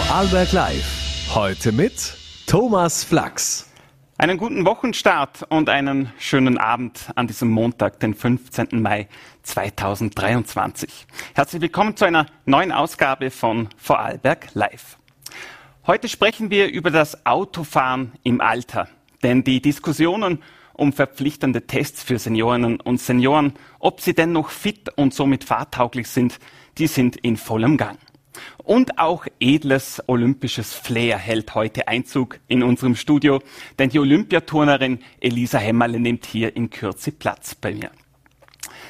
Vorarlberg Live. Heute mit Thomas Flachs. Einen guten Wochenstart und einen schönen Abend an diesem Montag, den 15. Mai 2023. Herzlich willkommen zu einer neuen Ausgabe von Vorarlberg Live. Heute sprechen wir über das Autofahren im Alter, denn die Diskussionen um verpflichtende Tests für Seniorinnen und Senioren, ob sie denn noch fit und somit fahrtauglich sind, die sind in vollem Gang. Und auch edles olympisches Flair hält heute Einzug in unserem Studio, denn die Olympiaturnerin Elisa Hämmerle nimmt hier in Kürze Platz bei mir.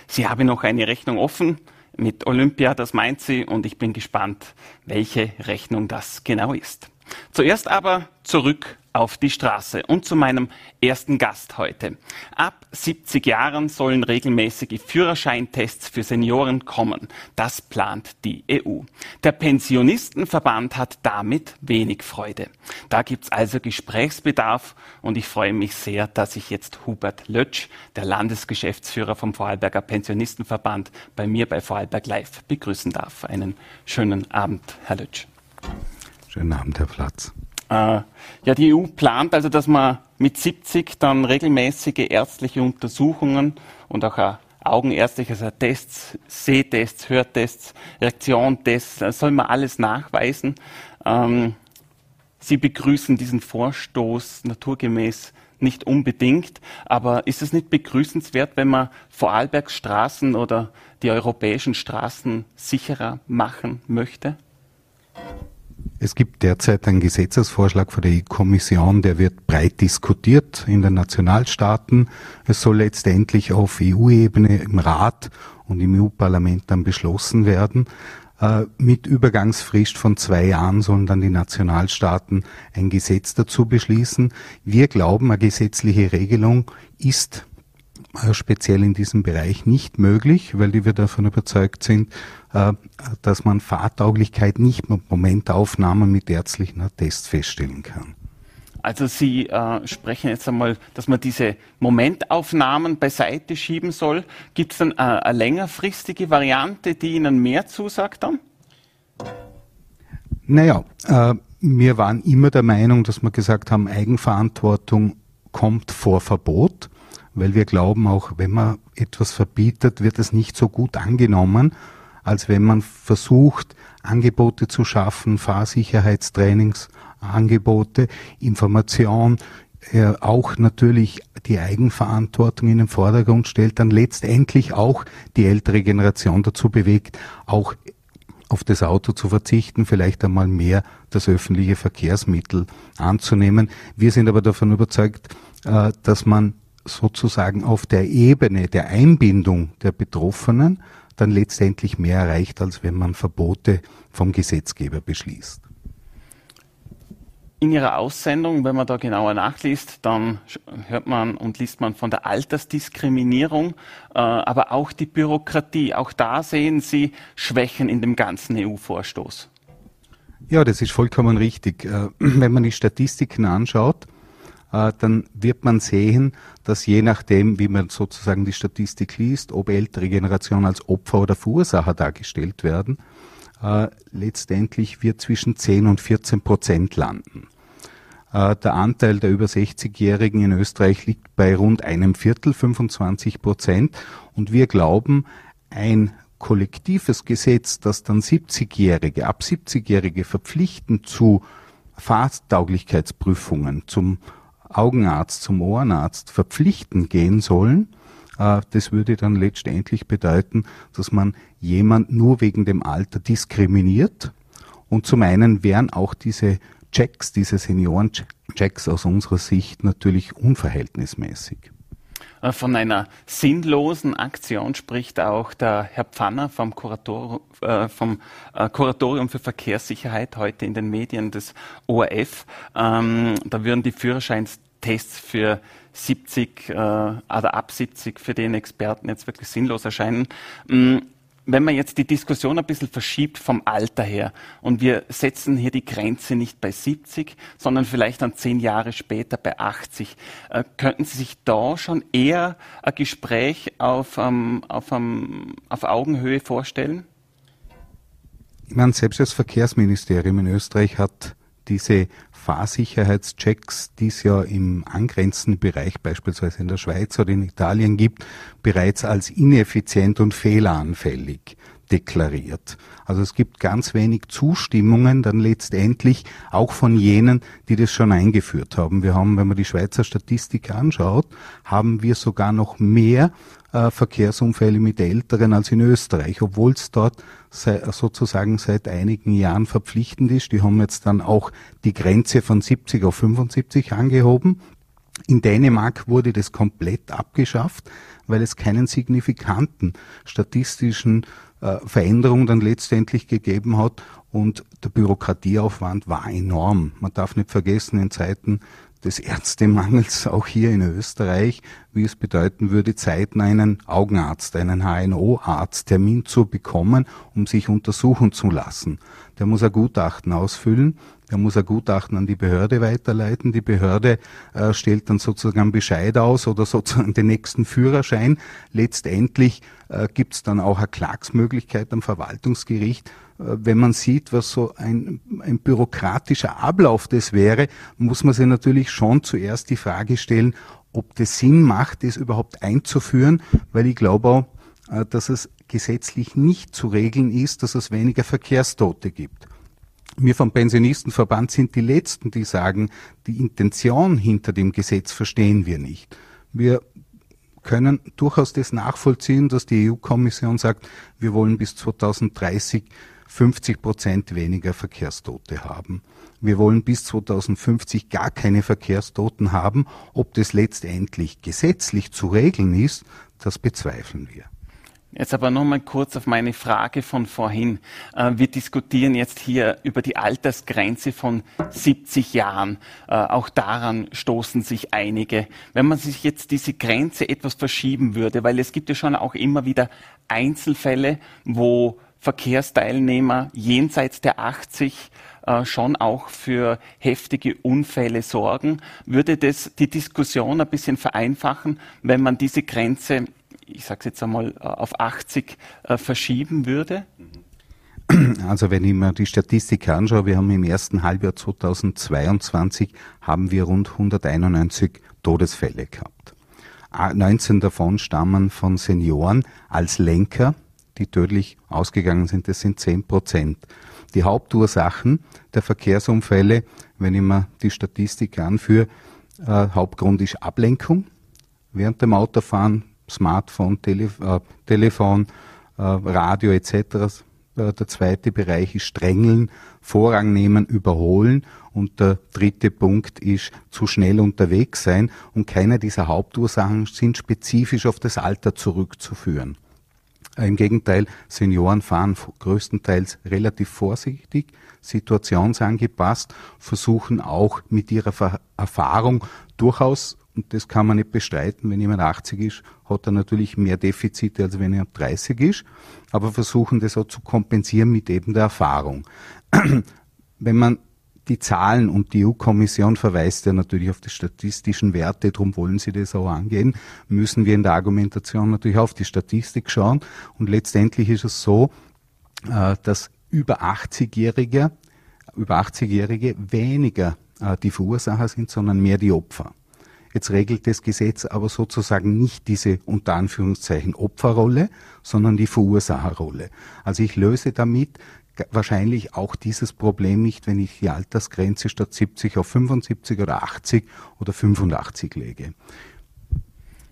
Sie habe noch eine Rechnung offen mit Olympia, das meint sie, und ich bin gespannt, welche Rechnung das genau ist. Zuerst aber zurück auf die Straße und zu meinem ersten Gast heute. Ab 70 Jahren sollen regelmäßige Führerscheintests für Senioren kommen. Das plant die EU. Der Pensionistenverband hat damit wenig Freude. Da gibt's also Gesprächsbedarf und ich freue mich sehr, dass ich jetzt Hubert Lötsch, der Landesgeschäftsführer vom Vorarlberger Pensionistenverband, bei mir bei Vorarlberg Live begrüßen darf. Einen schönen Abend, Herr Lötsch. Schönen Abend, Herr Platz. Äh, ja, die EU plant also, dass man mit 70 dann regelmäßige ärztliche Untersuchungen und auch äh, augenärztliche also Tests, Sehtests, Hörtests, Reaktiontests, äh, soll man alles nachweisen. Ähm, Sie begrüßen diesen Vorstoß naturgemäß nicht unbedingt, aber ist es nicht begrüßenswert, wenn man Vorarlbergs Straßen oder die europäischen Straßen sicherer machen möchte? Es gibt derzeit einen Gesetzesvorschlag von der EU-Kommission, der wird breit diskutiert in den Nationalstaaten. Es soll letztendlich auf EU-Ebene im Rat und im EU-Parlament dann beschlossen werden. Äh, mit Übergangsfrist von zwei Jahren sollen dann die Nationalstaaten ein Gesetz dazu beschließen. Wir glauben, eine gesetzliche Regelung ist speziell in diesem Bereich nicht möglich, weil wir davon überzeugt sind, äh, dass man Fahrtauglichkeit nicht mit Momentaufnahmen mit ärztlichen Tests feststellen kann. Also Sie äh, sprechen jetzt einmal, dass man diese Momentaufnahmen beiseite schieben soll. Gibt es dann äh, eine längerfristige Variante, die Ihnen mehr zusagt dann? Naja, äh, wir waren immer der Meinung, dass wir gesagt haben, Eigenverantwortung kommt vor Verbot weil wir glauben, auch wenn man etwas verbietet, wird es nicht so gut angenommen, als wenn man versucht, Angebote zu schaffen, Fahrsicherheitstrainings, Angebote, Information, äh, auch natürlich die Eigenverantwortung in den Vordergrund stellt, dann letztendlich auch die ältere Generation dazu bewegt, auch auf das Auto zu verzichten, vielleicht einmal mehr das öffentliche Verkehrsmittel anzunehmen. Wir sind aber davon überzeugt, äh, dass man sozusagen auf der Ebene der Einbindung der Betroffenen dann letztendlich mehr erreicht, als wenn man Verbote vom Gesetzgeber beschließt. In Ihrer Aussendung, wenn man da genauer nachliest, dann hört man und liest man von der Altersdiskriminierung, äh, aber auch die Bürokratie. Auch da sehen Sie Schwächen in dem ganzen EU-Vorstoß. Ja, das ist vollkommen richtig. Äh, wenn man die Statistiken anschaut, dann wird man sehen, dass je nachdem, wie man sozusagen die Statistik liest, ob ältere Generationen als Opfer oder Verursacher dargestellt werden, äh, letztendlich wird zwischen 10 und 14 Prozent landen. Äh, der Anteil der über 60-Jährigen in Österreich liegt bei rund einem Viertel, 25 Prozent. Und wir glauben, ein kollektives Gesetz, das dann 70-Jährige, ab 70-Jährige verpflichten zu Fahrtauglichkeitsprüfungen, zum Augenarzt zum Ohrenarzt verpflichtend gehen sollen, äh, das würde dann letztendlich bedeuten, dass man jemand nur wegen dem Alter diskriminiert. Und zum einen wären auch diese Checks, diese Seniorenchecks aus unserer Sicht natürlich unverhältnismäßig. Äh, von einer sinnlosen Aktion spricht auch der Herr Pfanner vom, Kurator, äh, vom äh, Kuratorium für Verkehrssicherheit heute in den Medien des ORF. Ähm, da würden die Führerscheinstests für 70 äh, oder ab 70 für den Experten jetzt wirklich sinnlos erscheinen. Ähm, wenn man jetzt die Diskussion ein bisschen verschiebt vom Alter her und wir setzen hier die Grenze nicht bei 70, sondern vielleicht dann zehn Jahre später bei 80, äh, könnten Sie sich da schon eher ein Gespräch auf, ähm, auf, ähm, auf Augenhöhe vorstellen? Ich meine, selbst das Verkehrsministerium in Österreich hat diese Fahrsicherheitschecks, die es ja im angrenzenden Bereich beispielsweise in der Schweiz oder in Italien gibt, bereits als ineffizient und fehleranfällig deklariert. Also es gibt ganz wenig Zustimmungen dann letztendlich auch von jenen, die das schon eingeführt haben. Wir haben, wenn man die Schweizer Statistik anschaut, haben wir sogar noch mehr äh, Verkehrsunfälle mit Älteren als in Österreich, obwohl es dort sei, sozusagen seit einigen Jahren verpflichtend ist. Die haben jetzt dann auch die Grenze von 70 auf 75 angehoben. In Dänemark wurde das komplett abgeschafft, weil es keinen signifikanten statistischen äh, Veränderung dann letztendlich gegeben hat und der Bürokratieaufwand war enorm. Man darf nicht vergessen, in Zeiten des Ärztemangels auch hier in Österreich, wie es bedeuten würde, zeitnah einen Augenarzt, einen HNO-Arzt Termin zu bekommen, um sich untersuchen zu lassen. Der muss ein Gutachten ausfüllen, der muss ein Gutachten an die Behörde weiterleiten. Die Behörde äh, stellt dann sozusagen Bescheid aus oder sozusagen den nächsten Führerschein. Letztendlich äh, gibt es dann auch eine Klagsmöglichkeit am Verwaltungsgericht. Äh, wenn man sieht, was so ein, ein bürokratischer Ablauf das wäre, muss man sich natürlich schon zuerst die Frage stellen, ob das Sinn macht, das überhaupt einzuführen, weil ich glaube auch, äh, dass es gesetzlich nicht zu regeln ist, dass es weniger Verkehrstote gibt. Wir vom Pensionistenverband sind die Letzten, die sagen, die Intention hinter dem Gesetz verstehen wir nicht. Wir können durchaus das nachvollziehen, dass die EU-Kommission sagt, wir wollen bis 2030 50 Prozent weniger Verkehrstote haben. Wir wollen bis 2050 gar keine Verkehrstoten haben. Ob das letztendlich gesetzlich zu regeln ist, das bezweifeln wir. Jetzt aber nochmal kurz auf meine Frage von vorhin. Äh, wir diskutieren jetzt hier über die Altersgrenze von 70 Jahren. Äh, auch daran stoßen sich einige. Wenn man sich jetzt diese Grenze etwas verschieben würde, weil es gibt ja schon auch immer wieder Einzelfälle, wo Verkehrsteilnehmer jenseits der 80 äh, schon auch für heftige Unfälle sorgen. Würde das die Diskussion ein bisschen vereinfachen, wenn man diese Grenze ich sage es jetzt einmal, äh, auf 80 äh, verschieben würde? Also wenn ich mir die Statistik anschaue, wir haben im ersten Halbjahr 2022 haben wir rund 191 Todesfälle gehabt. 19 davon stammen von Senioren als Lenker, die tödlich ausgegangen sind. Das sind 10 Prozent. Die Hauptursachen der Verkehrsunfälle, wenn ich mir die Statistik anführe, äh, Hauptgrund ist Ablenkung. Während dem Autofahren Smartphone, Tele äh, Telefon, äh, Radio etc. Äh, der zweite Bereich ist Strängeln, Vorrang nehmen, überholen. Und der dritte Punkt ist zu schnell unterwegs sein. Und keine dieser Hauptursachen sind spezifisch auf das Alter zurückzuführen. Im Gegenteil, Senioren fahren größtenteils relativ vorsichtig, situationsangepasst, versuchen auch mit ihrer Erfahrung durchaus und das kann man nicht bestreiten. Wenn jemand 80 ist, hat er natürlich mehr Defizite, als wenn er 30 ist. Aber versuchen das auch zu kompensieren mit eben der Erfahrung. wenn man die Zahlen und die EU-Kommission verweist ja natürlich auf die statistischen Werte, darum wollen sie das auch angehen, müssen wir in der Argumentation natürlich auf die Statistik schauen. Und letztendlich ist es so, äh, dass über 80-Jährige, über 80-Jährige weniger äh, die Verursacher sind, sondern mehr die Opfer. Jetzt regelt das Gesetz aber sozusagen nicht diese unter Anführungszeichen Opferrolle, sondern die Verursacherrolle. Also ich löse damit wahrscheinlich auch dieses Problem nicht, wenn ich die Altersgrenze statt 70 auf 75 oder 80 oder 85 lege.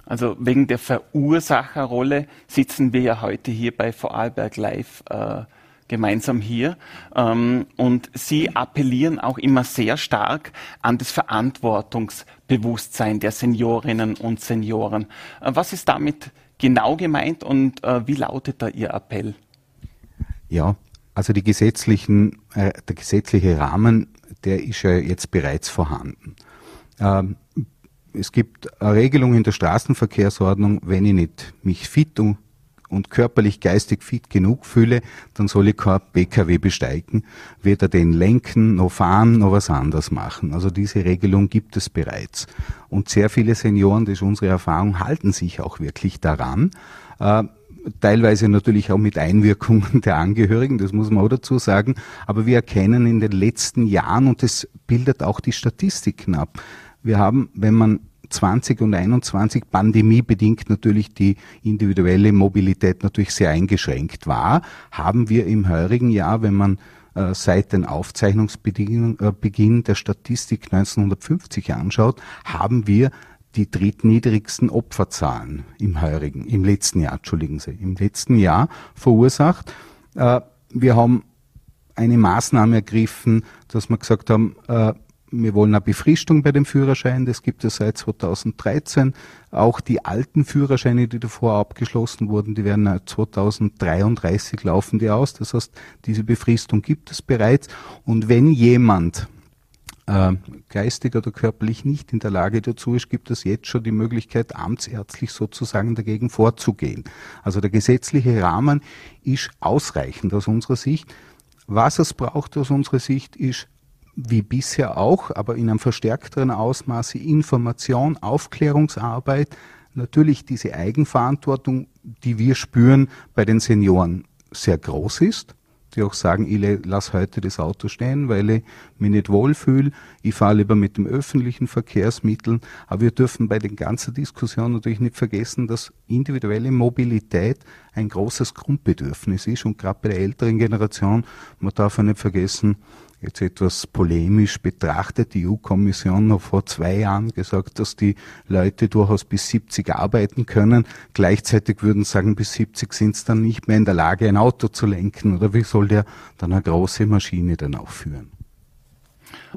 Also wegen der Verursacherrolle sitzen wir ja heute hier bei Vorarlberg Live äh, gemeinsam hier. Ähm, und Sie appellieren auch immer sehr stark an das Verantwortungsbewusstsein der Seniorinnen und Senioren. Äh, was ist damit genau gemeint und äh, wie lautet da Ihr Appell? Ja, also die gesetzlichen, äh, der gesetzliche Rahmen, der ist ja jetzt bereits vorhanden. Ähm, es gibt eine Regelung in der Straßenverkehrsordnung, wenn ich nicht mich fit und und körperlich, geistig fit genug fühle, dann soll ich kein PKW besteigen, weder den lenken, noch fahren, noch was anderes machen. Also diese Regelung gibt es bereits. Und sehr viele Senioren, das ist unsere Erfahrung, halten sich auch wirklich daran. Äh, teilweise natürlich auch mit Einwirkungen der Angehörigen, das muss man auch dazu sagen. Aber wir erkennen in den letzten Jahren, und das bildet auch die Statistiken ab, wir haben, wenn man 20 und 21 pandemiebedingt natürlich die individuelle Mobilität natürlich sehr eingeschränkt war, haben wir im heurigen Jahr, wenn man äh, seit den Aufzeichnungsbeginn äh, der Statistik 1950 anschaut, haben wir die drittniedrigsten Opferzahlen im heurigen, im letzten Jahr, entschuldigen Sie, im letzten Jahr verursacht. Äh, wir haben eine Maßnahme ergriffen, dass wir gesagt haben, wir wollen eine Befristung bei dem Führerschein, das gibt es seit 2013. Auch die alten Führerscheine, die davor abgeschlossen wurden, die werden 2033 laufen die aus. Das heißt, diese Befristung gibt es bereits. Und wenn jemand äh, geistig oder körperlich nicht in der Lage dazu ist, gibt es jetzt schon die Möglichkeit, amtsärztlich sozusagen dagegen vorzugehen. Also der gesetzliche Rahmen ist ausreichend aus unserer Sicht. Was es braucht aus unserer Sicht ist wie bisher auch, aber in einem verstärkteren Ausmaße Information, Aufklärungsarbeit, natürlich diese Eigenverantwortung, die wir spüren bei den Senioren sehr groß ist, die auch sagen, ich lasse heute das Auto stehen, weil ich mich nicht wohlfühle, ich fahre lieber mit dem öffentlichen Verkehrsmitteln, aber wir dürfen bei den ganzen Diskussionen natürlich nicht vergessen, dass individuelle Mobilität ein großes Grundbedürfnis ist und gerade bei der älteren Generation, man darf ja nicht vergessen, jetzt etwas polemisch betrachtet, die EU-Kommission noch vor zwei Jahren gesagt, dass die Leute durchaus bis 70 arbeiten können. Gleichzeitig würden sagen, bis 70 sind sie dann nicht mehr in der Lage, ein Auto zu lenken. Oder wie soll der dann eine große Maschine dann auch führen?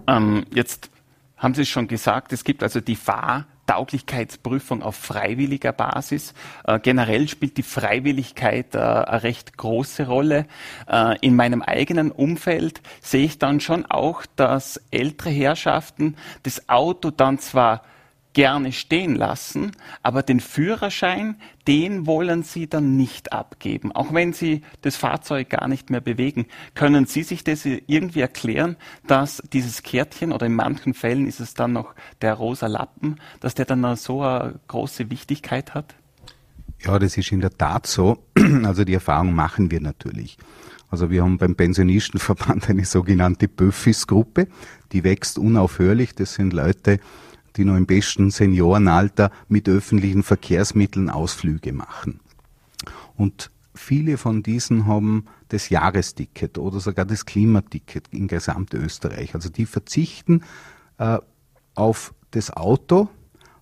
Ähm, jetzt haben Sie schon gesagt, es gibt also die Fahr Tauglichkeitsprüfung auf freiwilliger Basis. Äh, generell spielt die Freiwilligkeit äh, eine recht große Rolle. Äh, in meinem eigenen Umfeld sehe ich dann schon auch, dass ältere Herrschaften das Auto dann zwar gerne stehen lassen, aber den Führerschein, den wollen Sie dann nicht abgeben, auch wenn Sie das Fahrzeug gar nicht mehr bewegen. Können Sie sich das irgendwie erklären, dass dieses Kärtchen oder in manchen Fällen ist es dann noch der rosa Lappen, dass der dann so eine große Wichtigkeit hat? Ja, das ist in der Tat so. Also die Erfahrung machen wir natürlich. Also wir haben beim Pensionistenverband eine sogenannte Böffis-Gruppe, die wächst unaufhörlich. Das sind Leute, die noch im besten Seniorenalter mit öffentlichen Verkehrsmitteln Ausflüge machen. Und viele von diesen haben das Jahresticket oder sogar das Klimaticket in Gesamtösterreich. Also die verzichten äh, auf das Auto,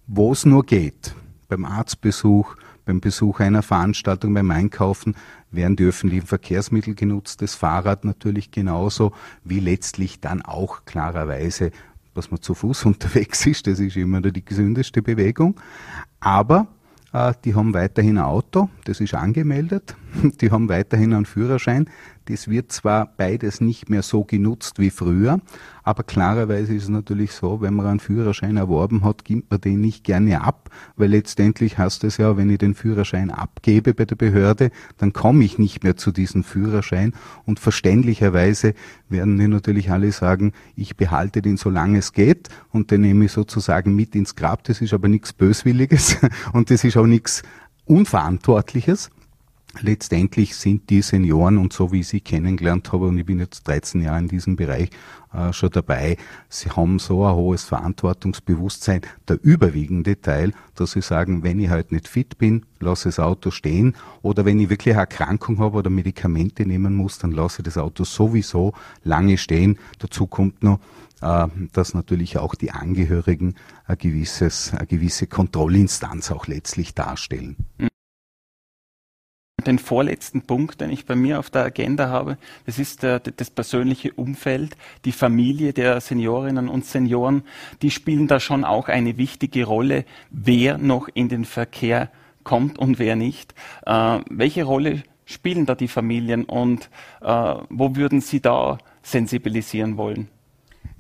wo es nur geht. Beim Arztbesuch, beim Besuch einer Veranstaltung, beim Einkaufen werden die öffentlichen Verkehrsmittel genutzt, das Fahrrad natürlich genauso, wie letztlich dann auch klarerweise dass man zu Fuß unterwegs ist, das ist immer die gesündeste Bewegung. Aber äh, die haben weiterhin ein Auto, das ist angemeldet, die haben weiterhin einen Führerschein, das wird zwar beides nicht mehr so genutzt wie früher, aber klarerweise ist es natürlich so, wenn man einen Führerschein erworben hat, gibt man den nicht gerne ab, weil letztendlich heißt es ja, wenn ich den Führerschein abgebe bei der Behörde, dann komme ich nicht mehr zu diesem Führerschein. Und verständlicherweise werden die natürlich alle sagen, ich behalte den so lange es geht und den nehme ich sozusagen mit ins Grab. Das ist aber nichts Böswilliges und das ist auch nichts Unverantwortliches letztendlich sind die Senioren und so wie ich sie kennengelernt habe, und ich bin jetzt 13 Jahre in diesem Bereich äh, schon dabei, sie haben so ein hohes Verantwortungsbewusstsein, der überwiegende Teil, dass sie sagen, wenn ich halt nicht fit bin, lasse das Auto stehen oder wenn ich wirklich eine Erkrankung habe oder Medikamente nehmen muss, dann lasse ich das Auto sowieso lange stehen. Dazu kommt noch, äh, dass natürlich auch die Angehörigen ein gewisses, eine gewisse Kontrollinstanz auch letztlich darstellen. Mhm den vorletzten Punkt, den ich bei mir auf der Agenda habe, das ist der, das persönliche Umfeld, die Familie der Seniorinnen und Senioren. Die spielen da schon auch eine wichtige Rolle, wer noch in den Verkehr kommt und wer nicht. Äh, welche Rolle spielen da die Familien und äh, wo würden Sie da sensibilisieren wollen?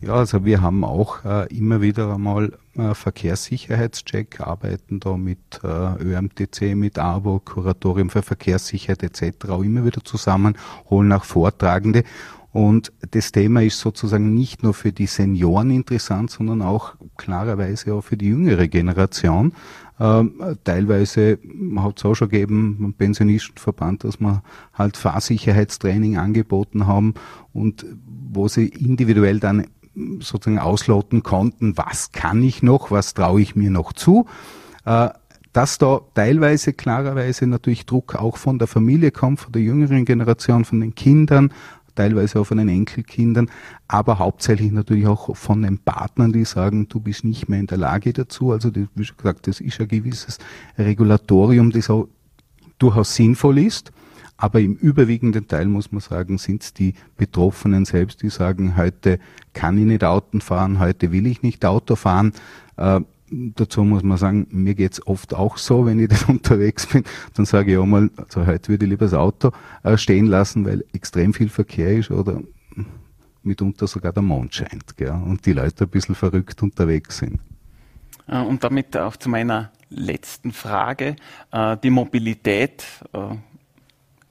Ja, also wir haben auch äh, immer wieder einmal äh, Verkehrssicherheitscheck, arbeiten da mit äh, ÖMTC, mit AWO, Kuratorium für Verkehrssicherheit etc. auch immer wieder zusammen, holen auch Vortragende. Und das Thema ist sozusagen nicht nur für die Senioren interessant, sondern auch klarerweise auch für die jüngere Generation. Ähm, teilweise hat es auch schon gegeben, beim Pensionistenverband, dass wir halt Fahrsicherheitstraining angeboten haben und wo sie individuell dann sozusagen ausloten konnten, was kann ich noch, was traue ich mir noch zu. Äh, dass da teilweise klarerweise natürlich Druck auch von der Familie kommt, von der jüngeren Generation, von den Kindern, teilweise auch von den Enkelkindern, aber hauptsächlich natürlich auch von den Partnern, die sagen, du bist nicht mehr in der Lage dazu. Also wie schon gesagt, das ist ein gewisses Regulatorium, das auch durchaus sinnvoll ist. Aber im überwiegenden Teil muss man sagen, sind es die Betroffenen selbst, die sagen, heute kann ich nicht Auto fahren, heute will ich nicht Auto fahren. Äh, dazu muss man sagen, mir geht's oft auch so, wenn ich dann unterwegs bin, dann sage ich auch mal, also heute würde ich lieber das Auto äh, stehen lassen, weil extrem viel Verkehr ist oder mitunter sogar der Mond scheint gell, und die Leute ein bisschen verrückt unterwegs sind. Äh, und damit auch zu meiner letzten Frage. Äh, die Mobilität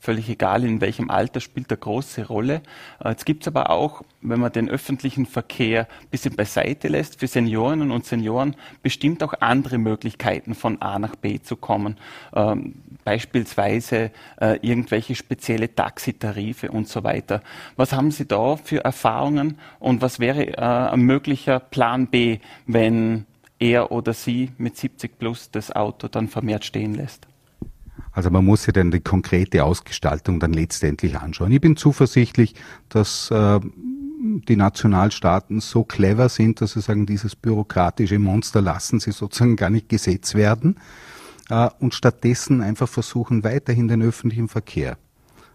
völlig egal in welchem Alter, spielt eine große Rolle. Jetzt gibt es aber auch, wenn man den öffentlichen Verkehr ein bisschen beiseite lässt, für Seniorinnen und Senioren bestimmt auch andere Möglichkeiten von A nach B zu kommen. Ähm, beispielsweise äh, irgendwelche spezielle Taxitarife und so weiter. Was haben Sie da für Erfahrungen und was wäre äh, ein möglicher Plan B, wenn er oder sie mit 70 plus das Auto dann vermehrt stehen lässt? Also man muss sich dann die konkrete Ausgestaltung dann letztendlich anschauen. Ich bin zuversichtlich, dass äh, die Nationalstaaten so clever sind, dass sie sagen, dieses bürokratische Monster lassen sie sozusagen gar nicht Gesetz werden äh, und stattdessen einfach versuchen, weiterhin den öffentlichen Verkehr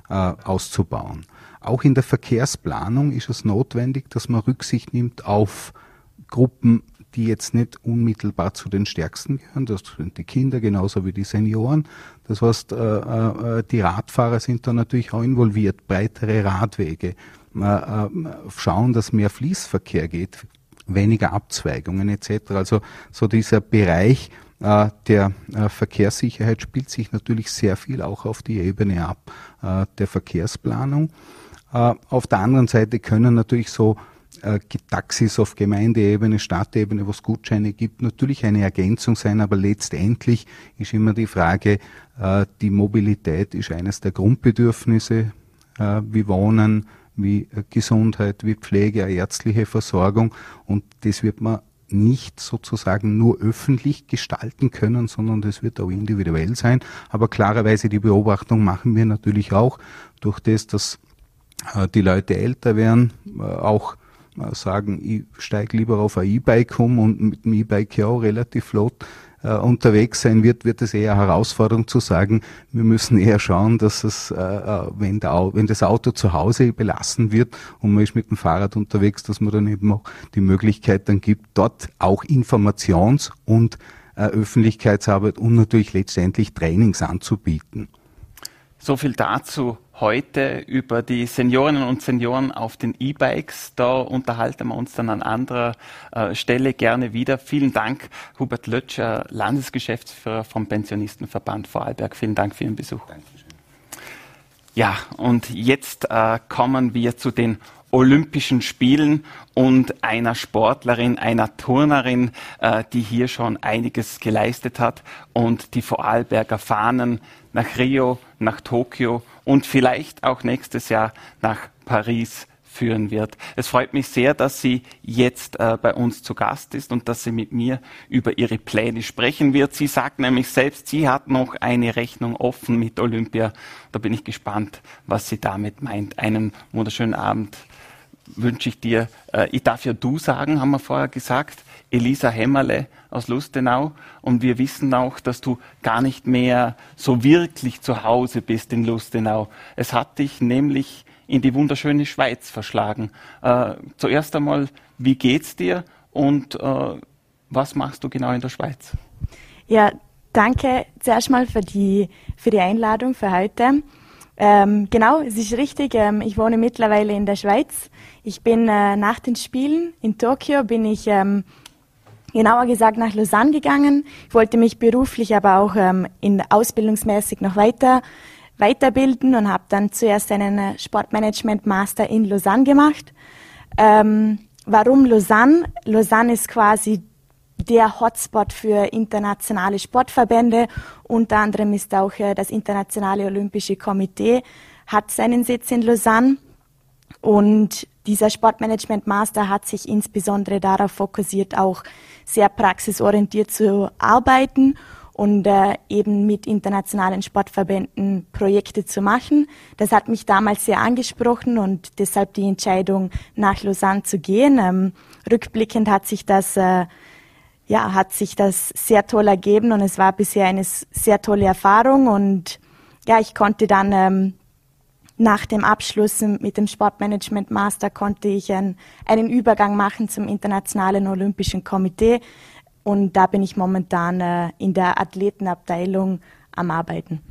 äh, auszubauen. Auch in der Verkehrsplanung ist es notwendig, dass man Rücksicht nimmt auf Gruppen die jetzt nicht unmittelbar zu den Stärksten gehören. Das sind die Kinder genauso wie die Senioren. Das heißt, äh, äh, die Radfahrer sind da natürlich auch involviert. Breitere Radwege, äh, schauen, dass mehr Fließverkehr geht, weniger Abzweigungen etc. Also so dieser Bereich der Verkehrssicherheit spielt sich natürlich sehr viel auch auf die Ebene ab der Verkehrsplanung. Auf der anderen Seite können natürlich so äh, Taxis auf Gemeindeebene, Stadtebene, wo es Gutscheine gibt, natürlich eine Ergänzung sein, aber letztendlich ist immer die Frage, äh, die Mobilität ist eines der Grundbedürfnisse äh, wie Wohnen, wie Gesundheit, wie Pflege, ärztliche Versorgung und das wird man nicht sozusagen nur öffentlich gestalten können, sondern das wird auch individuell sein. Aber klarerweise die Beobachtung machen wir natürlich auch durch das, dass die Leute älter werden, auch sagen, ich steige lieber auf ein E-Bike um und mit dem E-Bike ja auch relativ flott äh, unterwegs sein wird, wird es eher Herausforderung zu sagen, wir müssen eher schauen, dass es, äh, äh, wenn, der, wenn das Auto zu Hause belassen wird und man ist mit dem Fahrrad unterwegs, dass man dann eben auch die Möglichkeit dann gibt, dort auch Informations- und äh, Öffentlichkeitsarbeit und natürlich letztendlich Trainings anzubieten. So viel dazu heute über die Seniorinnen und Senioren auf den E-Bikes. Da unterhalten wir uns dann an anderer äh, Stelle gerne wieder. Vielen Dank, Hubert Lötscher, Landesgeschäftsführer vom Pensionistenverband Vorarlberg. Vielen Dank für Ihren Besuch. Dankeschön. Ja, und jetzt äh, kommen wir zu den Olympischen Spielen und einer Sportlerin, einer Turnerin, äh, die hier schon einiges geleistet hat und die Vorarlberger Fahnen nach Rio, nach Tokio und vielleicht auch nächstes Jahr nach Paris führen wird. Es freut mich sehr, dass sie jetzt äh, bei uns zu Gast ist und dass sie mit mir über ihre Pläne sprechen wird. Sie sagt nämlich selbst, sie hat noch eine Rechnung offen mit Olympia. Da bin ich gespannt, was sie damit meint. Einen wunderschönen Abend wünsche ich dir. Äh, ich darf ja du sagen, haben wir vorher gesagt. Elisa Hämmerle aus Lustenau. Und wir wissen auch, dass du gar nicht mehr so wirklich zu Hause bist in Lustenau. Es hat dich nämlich in die wunderschöne Schweiz verschlagen. Äh, zuerst einmal, wie geht's dir und äh, was machst du genau in der Schweiz? Ja, danke zuerst mal für die, für die Einladung für heute. Ähm, genau, es ist richtig. Ähm, ich wohne mittlerweile in der Schweiz. Ich bin äh, nach den Spielen in Tokio bin ich ähm, genauer gesagt nach Lausanne gegangen. Ich wollte mich beruflich, aber auch ähm, in ausbildungsmäßig noch weiter weiterbilden und habe dann zuerst einen äh, Sportmanagement Master in Lausanne gemacht. Ähm, warum Lausanne? Lausanne ist quasi der Hotspot für internationale Sportverbände. Unter anderem ist auch äh, das Internationale Olympische Komitee hat seinen Sitz in Lausanne. Und dieser Sportmanagement Master hat sich insbesondere darauf fokussiert, auch sehr praxisorientiert zu arbeiten und äh, eben mit internationalen Sportverbänden Projekte zu machen. Das hat mich damals sehr angesprochen und deshalb die Entscheidung, nach Lausanne zu gehen. Ähm, rückblickend hat sich das äh, ja, hat sich das sehr toll ergeben und es war bisher eine sehr tolle Erfahrung und ja, ich konnte dann ähm, nach dem Abschluss mit dem Sportmanagement Master konnte ich ein, einen Übergang machen zum Internationalen Olympischen Komitee und da bin ich momentan äh, in der Athletenabteilung am Arbeiten.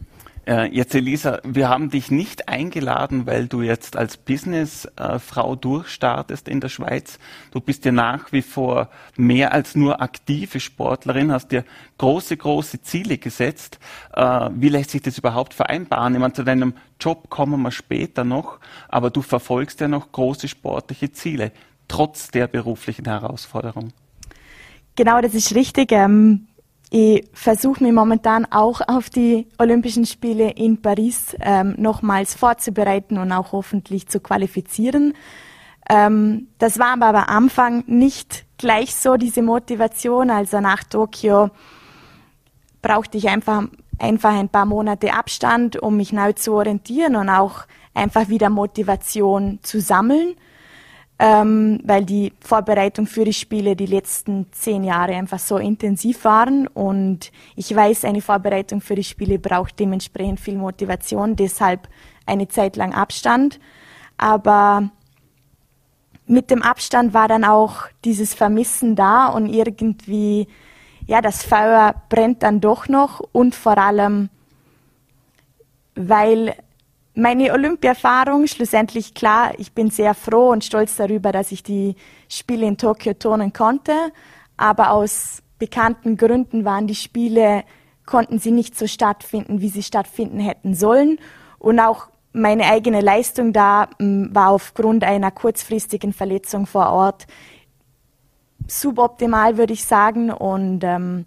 Äh, jetzt Elisa, wir haben dich nicht eingeladen, weil du jetzt als Businessfrau durchstartest in der Schweiz. Du bist ja nach wie vor mehr als nur aktive Sportlerin, hast dir große, große Ziele gesetzt. Äh, wie lässt sich das überhaupt vereinbaren? Ich meine, zu deinem Job kommen wir später noch, aber du verfolgst ja noch große sportliche Ziele, trotz der beruflichen Herausforderung. Genau, das ist richtig. Ähm ich versuche mich momentan auch auf die Olympischen Spiele in Paris ähm, nochmals vorzubereiten und auch hoffentlich zu qualifizieren. Ähm, das war aber am Anfang nicht gleich so diese Motivation. Also nach Tokio brauchte ich einfach, einfach ein paar Monate Abstand, um mich neu zu orientieren und auch einfach wieder Motivation zu sammeln ähm, weil die Vorbereitung für die Spiele die letzten zehn Jahre einfach so intensiv waren und ich weiß, eine Vorbereitung für die Spiele braucht dementsprechend viel Motivation, deshalb eine Zeit lang Abstand. Aber mit dem Abstand war dann auch dieses Vermissen da und irgendwie, ja, das Feuer brennt dann doch noch und vor allem, weil meine Olympia-Erfahrung, schlussendlich klar, ich bin sehr froh und stolz darüber, dass ich die Spiele in Tokio turnen konnte. Aber aus bekannten Gründen waren die Spiele, konnten sie nicht so stattfinden, wie sie stattfinden hätten sollen. Und auch meine eigene Leistung da m, war aufgrund einer kurzfristigen Verletzung vor Ort suboptimal, würde ich sagen. Und ähm,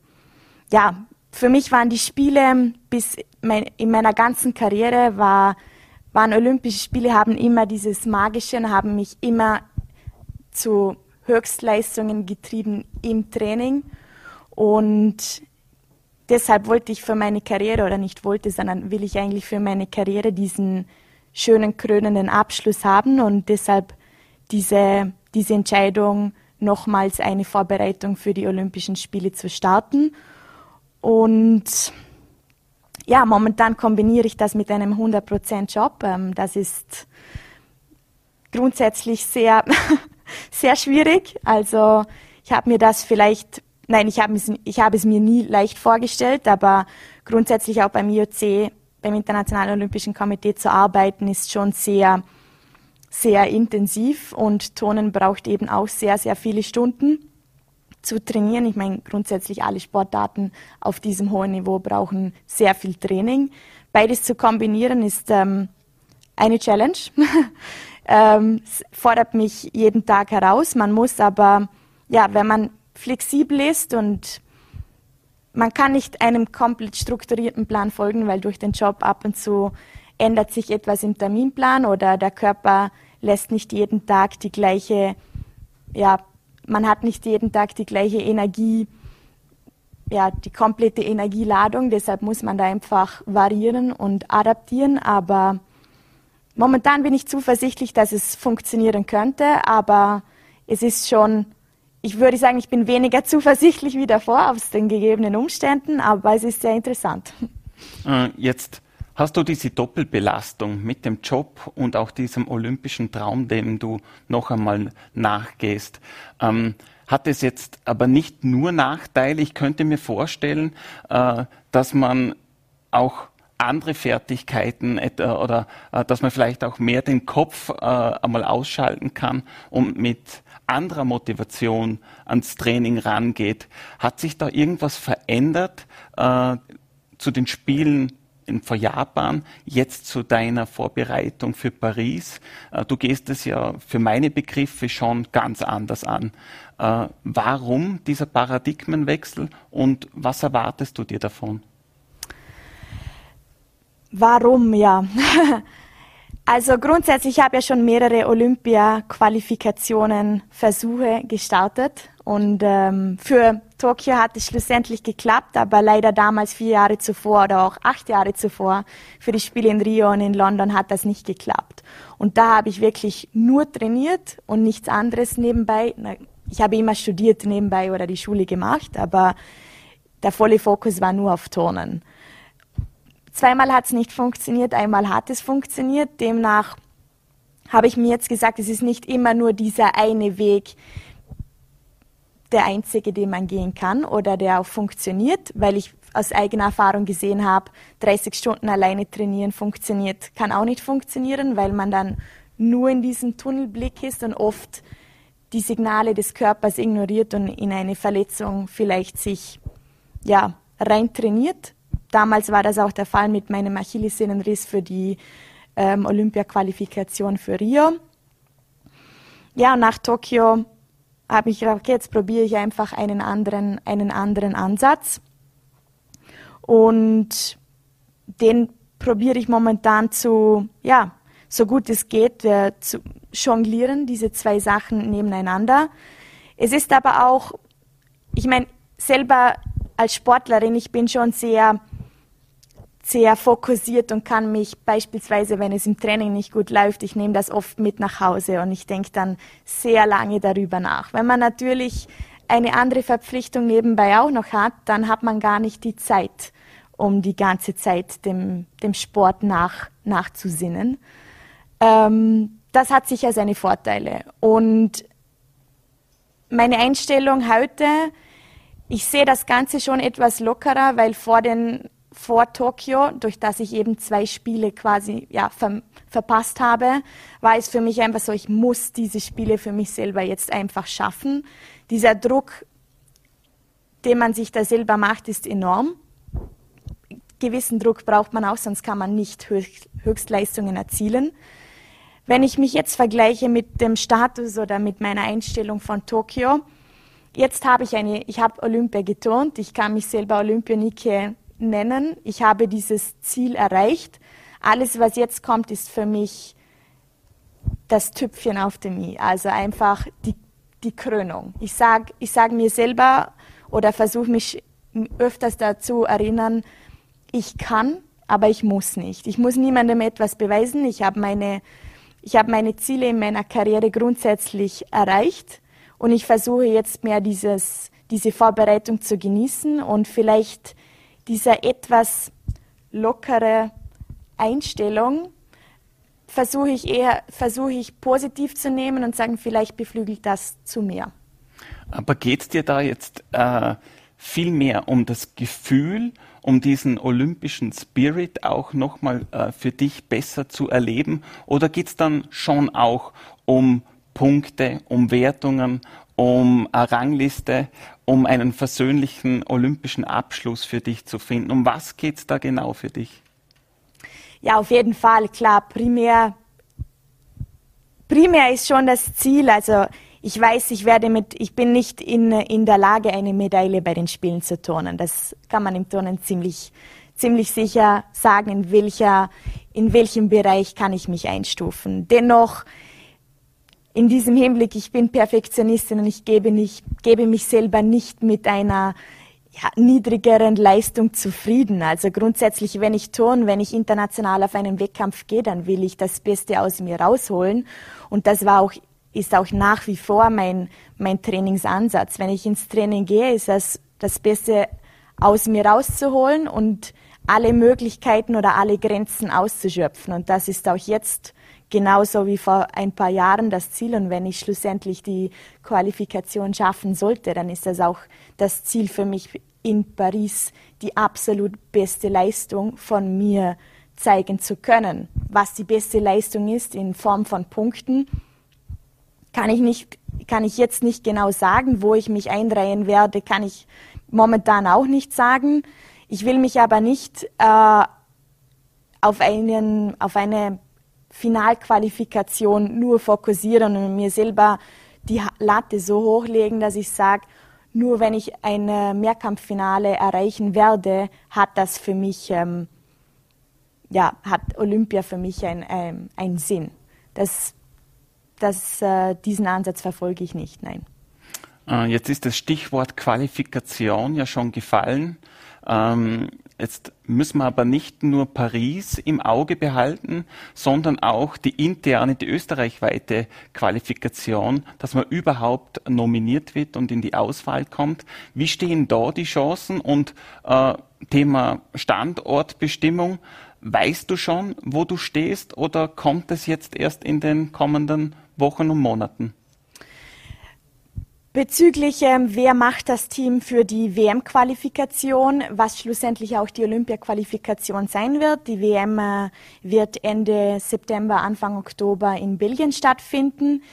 ja, für mich waren die Spiele bis mein, in meiner ganzen Karriere war waren Olympische Spiele, haben immer dieses Magische und haben mich immer zu Höchstleistungen getrieben im Training. Und deshalb wollte ich für meine Karriere, oder nicht wollte, sondern will ich eigentlich für meine Karriere diesen schönen, krönenden Abschluss haben und deshalb diese, diese Entscheidung, nochmals eine Vorbereitung für die Olympischen Spiele zu starten. Und ja, momentan kombiniere ich das mit einem 100% Job. Ähm, das ist grundsätzlich sehr, sehr schwierig. Also ich habe mir das vielleicht, nein, ich habe ich hab es mir nie leicht vorgestellt, aber grundsätzlich auch beim IOC, beim Internationalen Olympischen Komitee zu arbeiten, ist schon sehr, sehr intensiv und Tonen braucht eben auch sehr, sehr viele Stunden zu trainieren. Ich meine, grundsätzlich alle Sportarten auf diesem hohen Niveau brauchen sehr viel Training. Beides zu kombinieren ist ähm, eine Challenge. ähm, fordert mich jeden Tag heraus. Man muss aber, ja, wenn man flexibel ist und man kann nicht einem komplett strukturierten Plan folgen, weil durch den Job ab und zu ändert sich etwas im Terminplan oder der Körper lässt nicht jeden Tag die gleiche ja, man hat nicht jeden Tag die gleiche Energie, ja, die komplette Energieladung, deshalb muss man da einfach variieren und adaptieren, aber momentan bin ich zuversichtlich, dass es funktionieren könnte, aber es ist schon, ich würde sagen, ich bin weniger zuversichtlich wie davor aus den gegebenen Umständen, aber es ist sehr interessant. Äh, jetzt Hast du diese Doppelbelastung mit dem Job und auch diesem olympischen Traum, dem du noch einmal nachgehst? Ähm, hat es jetzt aber nicht nur Nachteile? Ich könnte mir vorstellen, äh, dass man auch andere Fertigkeiten äh, oder äh, dass man vielleicht auch mehr den Kopf äh, einmal ausschalten kann und mit anderer Motivation ans Training rangeht. Hat sich da irgendwas verändert äh, zu den Spielen vor Japan, jetzt zu deiner Vorbereitung für Paris. Äh, du gehst es ja für meine Begriffe schon ganz anders an. Äh, warum dieser Paradigmenwechsel und was erwartest du dir davon? Warum, ja. Also grundsätzlich habe ich ja schon mehrere Olympia-Qualifikationen, Versuche gestartet und ähm, für Tokio hat es schlussendlich geklappt, aber leider damals vier Jahre zuvor oder auch acht Jahre zuvor für die Spiele in Rio und in London hat das nicht geklappt. Und da habe ich wirklich nur trainiert und nichts anderes nebenbei. Ich habe immer studiert nebenbei oder die Schule gemacht, aber der volle Fokus war nur auf Turnen. Zweimal hat es nicht funktioniert, einmal hat es funktioniert. Demnach habe ich mir jetzt gesagt, es ist nicht immer nur dieser eine Weg, der einzige, den man gehen kann oder der auch funktioniert, weil ich aus eigener Erfahrung gesehen habe, 30 Stunden alleine trainieren funktioniert, kann auch nicht funktionieren, weil man dann nur in diesem Tunnelblick ist und oft die Signale des Körpers ignoriert und in eine Verletzung vielleicht sich ja rein trainiert. Damals war das auch der Fall mit meinem Achillessehnenriss für die ähm, Olympia-Qualifikation für Rio. Ja, nach Tokio habe ich gedacht, okay, jetzt probiere ich einfach einen anderen, einen anderen Ansatz. Und den probiere ich momentan zu, ja, so gut es geht, äh, zu jonglieren, diese zwei Sachen nebeneinander. Es ist aber auch, ich meine, selber als Sportlerin, ich bin schon sehr sehr fokussiert und kann mich beispielsweise, wenn es im Training nicht gut läuft, ich nehme das oft mit nach Hause und ich denke dann sehr lange darüber nach. Wenn man natürlich eine andere Verpflichtung nebenbei auch noch hat, dann hat man gar nicht die Zeit, um die ganze Zeit dem, dem Sport nach, nachzusinnen. Ähm, das hat sicher seine Vorteile. Und meine Einstellung heute, ich sehe das Ganze schon etwas lockerer, weil vor den vor Tokio, durch das ich eben zwei Spiele quasi ja, ver verpasst habe, war es für mich einfach so, ich muss diese Spiele für mich selber jetzt einfach schaffen. Dieser Druck, den man sich da selber macht, ist enorm. Gewissen Druck braucht man auch, sonst kann man nicht Höchstleistungen erzielen. Wenn ich mich jetzt vergleiche mit dem Status oder mit meiner Einstellung von Tokio, jetzt habe ich eine, ich habe Olympia geturnt, ich kann mich selber Olympionike nennen. Ich habe dieses Ziel erreicht. Alles, was jetzt kommt, ist für mich das Tüpfchen auf dem i, also einfach die, die Krönung. Ich sage ich sag mir selber oder versuche mich öfters dazu erinnern, ich kann, aber ich muss nicht. Ich muss niemandem etwas beweisen. Ich habe meine, habe meine Ziele in meiner Karriere grundsätzlich erreicht und ich versuche jetzt mehr dieses, diese Vorbereitung zu genießen und vielleicht dieser etwas lockere Einstellung versuche ich eher, versuche ich positiv zu nehmen und sagen, vielleicht beflügelt das zu mehr. Aber geht es dir da jetzt äh, viel mehr um das Gefühl, um diesen olympischen Spirit auch nochmal äh, für dich besser zu erleben? Oder geht es dann schon auch um Punkte, um Wertungen, um eine Rangliste, um einen versöhnlichen olympischen Abschluss für dich zu finden. Um was geht es da genau für dich? Ja, auf jeden Fall, klar, primär, primär ist schon das Ziel. Also ich weiß, ich werde mit, ich bin nicht in, in der Lage, eine Medaille bei den Spielen zu turnen. Das kann man im Turnen ziemlich, ziemlich sicher sagen, in welcher, in welchem Bereich kann ich mich einstufen. Dennoch in diesem Hinblick, ich bin Perfektionistin und ich gebe, nicht, gebe mich selber nicht mit einer ja, niedrigeren Leistung zufrieden. Also grundsätzlich, wenn ich turn, wenn ich international auf einen Wettkampf gehe, dann will ich das Beste aus mir rausholen. Und das war auch, ist auch nach wie vor mein, mein Trainingsansatz. Wenn ich ins Training gehe, ist das das Beste aus mir rauszuholen und alle Möglichkeiten oder alle Grenzen auszuschöpfen. Und das ist auch jetzt genauso wie vor ein paar Jahren das Ziel. Und wenn ich schlussendlich die Qualifikation schaffen sollte, dann ist das auch das Ziel für mich in Paris, die absolut beste Leistung von mir zeigen zu können. Was die beste Leistung ist in Form von Punkten, kann ich nicht, kann ich jetzt nicht genau sagen. Wo ich mich einreihen werde, kann ich momentan auch nicht sagen. Ich will mich aber nicht äh, auf, einen, auf eine Finalqualifikation nur fokussieren und mir selber die Latte so hochlegen, dass ich sage, nur wenn ich ein Mehrkampffinale erreichen werde, hat das für mich, ähm, ja, hat Olympia für mich einen ähm, ein Sinn. Das, das, äh, diesen Ansatz verfolge ich nicht, nein. Äh, jetzt ist das Stichwort Qualifikation ja schon gefallen. Ähm, jetzt müssen wir aber nicht nur Paris im Auge behalten, sondern auch die interne, die österreichweite Qualifikation, dass man überhaupt nominiert wird und in die Auswahl kommt. Wie stehen da die Chancen? Und äh, Thema Standortbestimmung, weißt du schon, wo du stehst oder kommt es jetzt erst in den kommenden Wochen und Monaten? Bezüglich, ähm, wer macht das Team für die WM-Qualifikation, was schlussendlich auch die Olympia-Qualifikation sein wird. Die WM äh, wird Ende September, Anfang Oktober in Belgien stattfinden.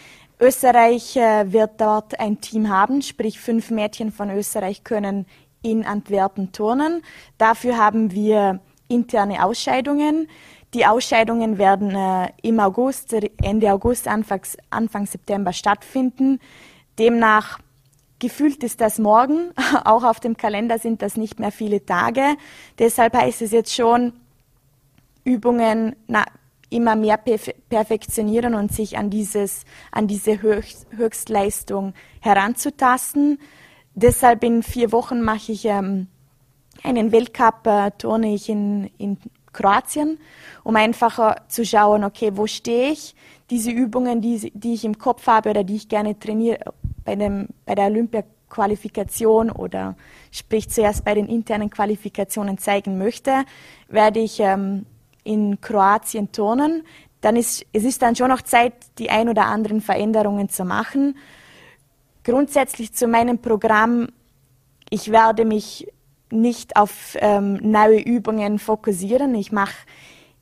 Österreich äh, wird dort ein Team haben, sprich fünf Mädchen von Österreich können in Antwerpen turnen. Dafür haben wir interne Ausscheidungen. Die Ausscheidungen werden äh, im August, Ende August, Anfang, Anfang September stattfinden. Demnach gefühlt ist das morgen, auch auf dem Kalender sind das nicht mehr viele Tage. Deshalb heißt es jetzt schon, Übungen na, immer mehr perfektionieren und sich an, dieses, an diese Höchst, Höchstleistung heranzutasten. Deshalb in vier Wochen mache ich ähm, einen Weltcup, äh, turne ich in, in Kroatien, um einfach zu schauen, okay, wo stehe ich? Diese Übungen, die, die ich im Kopf habe oder die ich gerne trainiere, bei, dem, bei der Olympia-Qualifikation oder sprich zuerst bei den internen Qualifikationen zeigen möchte, werde ich ähm, in Kroatien turnen. Dann ist, es ist dann schon noch Zeit, die ein oder anderen Veränderungen zu machen. Grundsätzlich zu meinem Programm, ich werde mich nicht auf ähm, neue Übungen fokussieren. Ich mache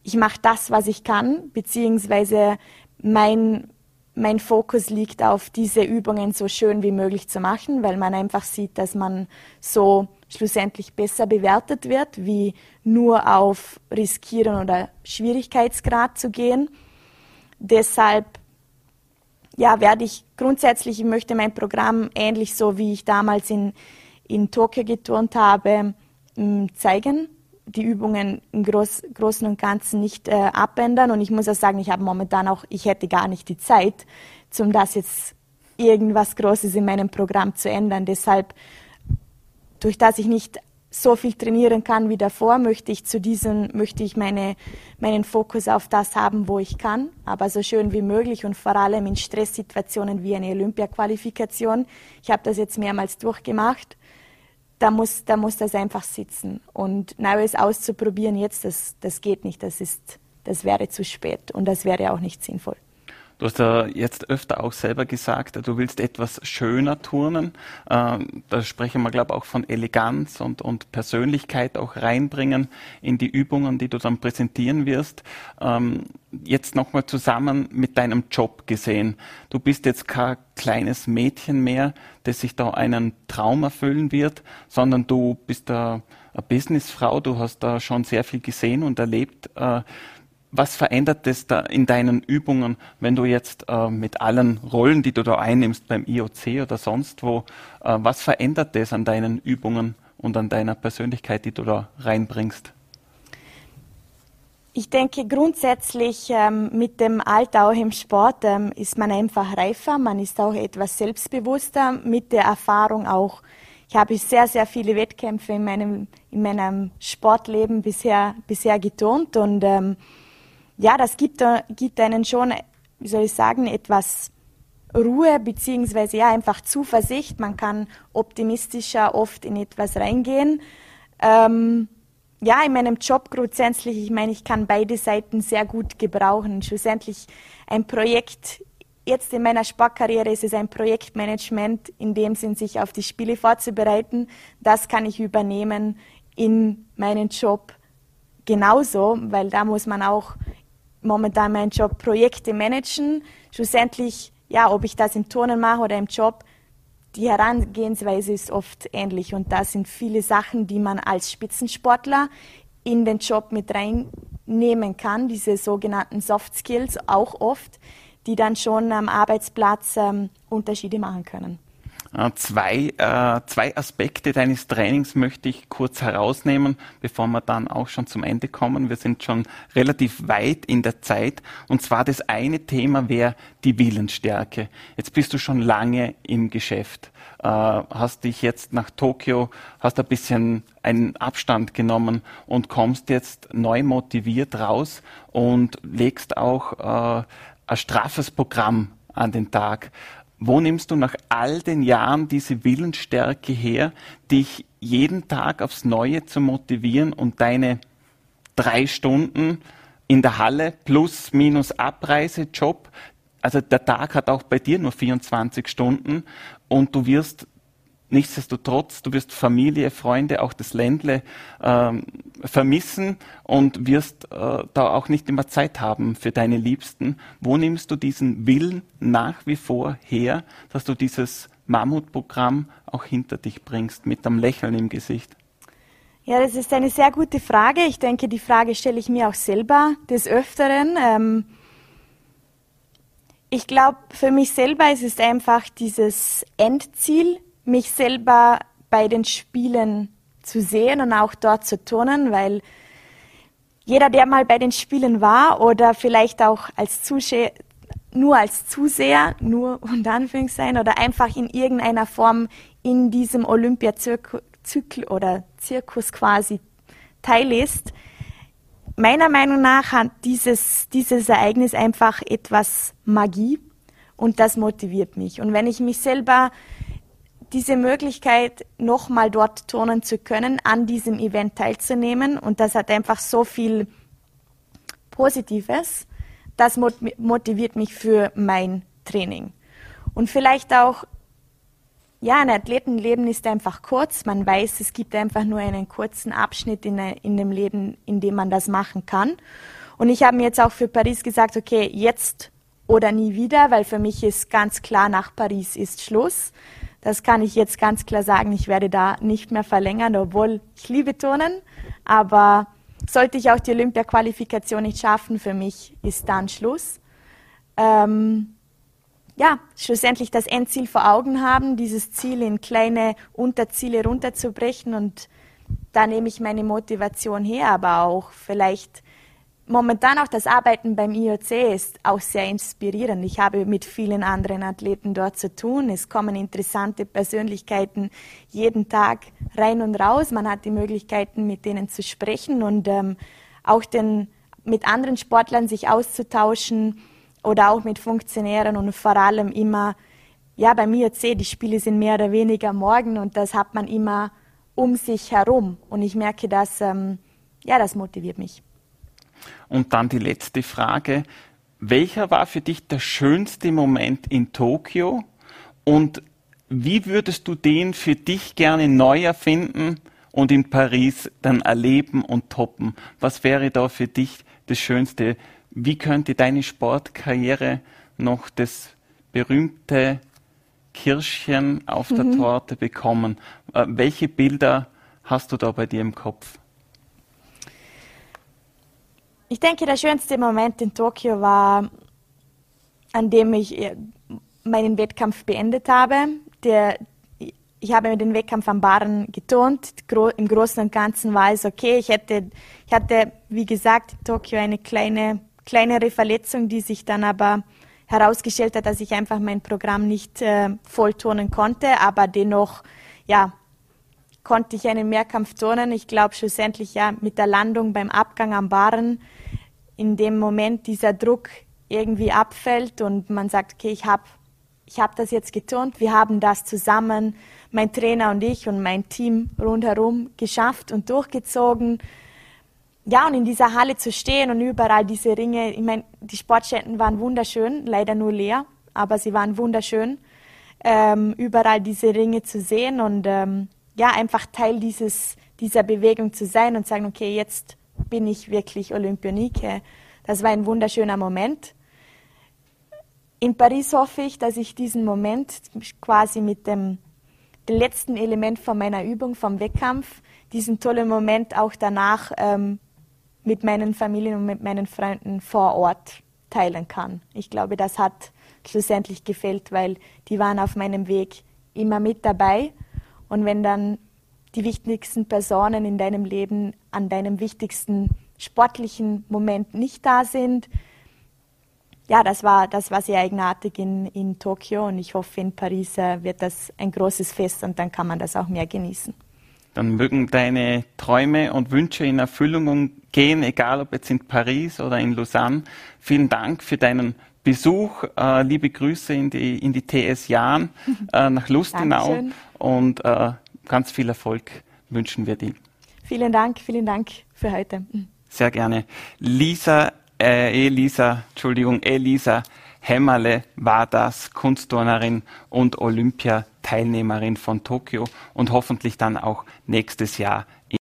ich mach das, was ich kann, beziehungsweise mein mein Fokus liegt auf diese Übungen so schön wie möglich zu machen, weil man einfach sieht, dass man so schlussendlich besser bewertet wird, wie nur auf Riskieren oder Schwierigkeitsgrad zu gehen. Deshalb ja, werde ich grundsätzlich, ich möchte mein Programm ähnlich so wie ich damals in, in Tokio geturnt habe, zeigen die Übungen im Groß, Großen und Ganzen nicht äh, abändern. Und ich muss auch sagen, ich habe momentan auch, ich hätte gar nicht die Zeit, um das jetzt irgendwas Großes in meinem Programm zu ändern. Deshalb, durch das ich nicht so viel trainieren kann wie davor, möchte ich zu diesen, möchte ich meine, meinen Fokus auf das haben, wo ich kann, aber so schön wie möglich und vor allem in Stresssituationen wie eine Olympia-Qualifikation. Ich habe das jetzt mehrmals durchgemacht da muss, da muss das einfach sitzen. Und Neues auszuprobieren jetzt, das, das geht nicht. Das ist, das wäre zu spät und das wäre auch nicht sinnvoll. Du hast ja jetzt öfter auch selber gesagt, du willst etwas schöner turnen. Ähm, da sprechen wir, glaube ich, auch von Eleganz und, und Persönlichkeit auch reinbringen in die Übungen, die du dann präsentieren wirst. Ähm, jetzt nochmal zusammen mit deinem Job gesehen. Du bist jetzt kein kleines Mädchen mehr, das sich da einen Traum erfüllen wird, sondern du bist eine Businessfrau, du hast da schon sehr viel gesehen und erlebt. Was verändert das da in deinen Übungen, wenn du jetzt äh, mit allen Rollen, die du da einnimmst beim IOC oder sonst wo, äh, was verändert das an deinen Übungen und an deiner Persönlichkeit, die du da reinbringst? Ich denke grundsätzlich ähm, mit dem Alter auch im Sport ähm, ist man einfach reifer, man ist auch etwas selbstbewusster, mit der Erfahrung auch. Ich habe sehr, sehr viele Wettkämpfe in meinem, in meinem Sportleben bisher, bisher geturnt und ähm, ja, das gibt, gibt einen schon, wie soll ich sagen, etwas Ruhe beziehungsweise ja einfach Zuversicht. Man kann optimistischer oft in etwas reingehen. Ähm, ja, in meinem Job grundsätzlich, ich meine, ich kann beide Seiten sehr gut gebrauchen. Schlussendlich ein Projekt, jetzt in meiner Sportkarriere ist es ein Projektmanagement, in dem Sinn, sich auf die Spiele vorzubereiten. Das kann ich übernehmen in meinen Job genauso, weil da muss man auch momentan mein Job Projekte managen. Schlussendlich, ja, ob ich das im Turnen mache oder im Job, die Herangehensweise ist oft ähnlich und da sind viele Sachen, die man als Spitzensportler in den Job mit reinnehmen nehmen kann, diese sogenannten Soft Skills auch oft, die dann schon am Arbeitsplatz ähm, Unterschiede machen können. Äh, zwei, äh, zwei Aspekte deines Trainings möchte ich kurz herausnehmen, bevor wir dann auch schon zum Ende kommen. Wir sind schon relativ weit in der Zeit. Und zwar das eine Thema wäre die Willensstärke. Jetzt bist du schon lange im Geschäft, äh, hast dich jetzt nach Tokio, hast ein bisschen einen Abstand genommen und kommst jetzt neu motiviert raus und legst auch ein straffes Programm an den Tag. Wo nimmst du nach all den Jahren diese Willensstärke her, dich jeden Tag aufs Neue zu motivieren und deine drei Stunden in der Halle plus minus Abreisejob, also der Tag hat auch bei dir nur 24 Stunden und du wirst Nichtsdestotrotz, du wirst Familie, Freunde, auch das Ländle ähm, vermissen und wirst äh, da auch nicht immer Zeit haben für deine Liebsten. Wo nimmst du diesen Willen nach wie vor her, dass du dieses Mammutprogramm auch hinter dich bringst, mit einem Lächeln im Gesicht? Ja, das ist eine sehr gute Frage. Ich denke, die Frage stelle ich mir auch selber des Öfteren. Ähm, ich glaube, für mich selber ist es einfach dieses Endziel, mich selber bei den Spielen zu sehen und auch dort zu turnen, weil jeder, der mal bei den Spielen war oder vielleicht auch als Zuschauer, nur als Zuseher, nur unter Anführungszeichen, oder einfach in irgendeiner Form in diesem Olympiazirkel oder Zirkus quasi teil ist, meiner Meinung nach hat dieses, dieses Ereignis einfach etwas Magie und das motiviert mich. Und wenn ich mich selber diese Möglichkeit, nochmal dort turnen zu können, an diesem Event teilzunehmen. Und das hat einfach so viel Positives. Das motiviert mich für mein Training. Und vielleicht auch, ja, ein Athletenleben ist einfach kurz. Man weiß, es gibt einfach nur einen kurzen Abschnitt in, in dem Leben, in dem man das machen kann. Und ich habe mir jetzt auch für Paris gesagt, okay, jetzt oder nie wieder, weil für mich ist ganz klar, nach Paris ist Schluss. Das kann ich jetzt ganz klar sagen. Ich werde da nicht mehr verlängern, obwohl ich liebe Turnen. Aber sollte ich auch die Olympia-Qualifikation nicht schaffen, für mich ist dann Schluss. Ähm, ja, schlussendlich das Endziel vor Augen haben, dieses Ziel in kleine Unterziele runterzubrechen und da nehme ich meine Motivation her, aber auch vielleicht momentan auch das Arbeiten beim IOC ist auch sehr inspirierend. Ich habe mit vielen anderen Athleten dort zu tun. Es kommen interessante Persönlichkeiten jeden Tag rein und raus. Man hat die Möglichkeiten, mit denen zu sprechen und ähm, auch den, mit anderen Sportlern sich auszutauschen oder auch mit Funktionären und vor allem immer, ja, beim IOC, die Spiele sind mehr oder weniger morgen und das hat man immer um sich herum. Und ich merke, dass, ähm, ja, das motiviert mich. Und dann die letzte Frage. Welcher war für dich der schönste Moment in Tokio und wie würdest du den für dich gerne neu erfinden und in Paris dann erleben und toppen? Was wäre da für dich das Schönste? Wie könnte deine Sportkarriere noch das berühmte Kirschchen auf der mhm. Torte bekommen? Äh, welche Bilder hast du da bei dir im Kopf? Ich denke, der schönste Moment in Tokio war, an dem ich äh, meinen Wettkampf beendet habe. Der, ich habe den Wettkampf am Baren geturnt. Im Großen und Ganzen war es okay. Ich, hätte, ich hatte, wie gesagt, in Tokio eine kleine, kleinere Verletzung, die sich dann aber herausgestellt hat, dass ich einfach mein Programm nicht äh, voll turnen konnte, aber dennoch, ja, konnte ich einen Mehrkampf turnen. Ich glaube schlussendlich ja mit der Landung beim Abgang am Baren in dem Moment dieser Druck irgendwie abfällt und man sagt, okay, ich habe ich hab das jetzt geturnt, wir haben das zusammen, mein Trainer und ich und mein Team rundherum geschafft und durchgezogen. Ja, und in dieser Halle zu stehen und überall diese Ringe, ich meine, die Sportstätten waren wunderschön, leider nur leer, aber sie waren wunderschön. Ähm, überall diese Ringe zu sehen und ähm, ja, einfach Teil dieses, dieser Bewegung zu sein und sagen, okay, jetzt bin ich wirklich Olympionike. Das war ein wunderschöner Moment. In Paris hoffe ich, dass ich diesen Moment quasi mit dem, dem letzten Element von meiner Übung, vom Wettkampf, diesen tollen Moment auch danach ähm, mit meinen Familien und mit meinen Freunden vor Ort teilen kann. Ich glaube, das hat schlussendlich gefällt, weil die waren auf meinem Weg immer mit dabei. Und wenn dann die wichtigsten Personen in deinem Leben an deinem wichtigsten sportlichen Moment nicht da sind, ja, das war, das war sehr eigenartig in, in Tokio und ich hoffe, in Paris äh, wird das ein großes Fest und dann kann man das auch mehr genießen. Dann mögen deine Träume und Wünsche in Erfüllung gehen, egal ob jetzt in Paris oder in Lausanne. Vielen Dank für deinen Besuch. Äh, liebe Grüße in die, in die TS Jahn äh, nach Lustenau und äh, ganz viel Erfolg wünschen wir dir. Vielen Dank, vielen Dank für heute. Sehr gerne. Lisa, äh, Elisa, Entschuldigung, Elisa Hämmerle war das, Kunstturnerin und Olympiateilnehmerin von Tokio und hoffentlich dann auch nächstes Jahr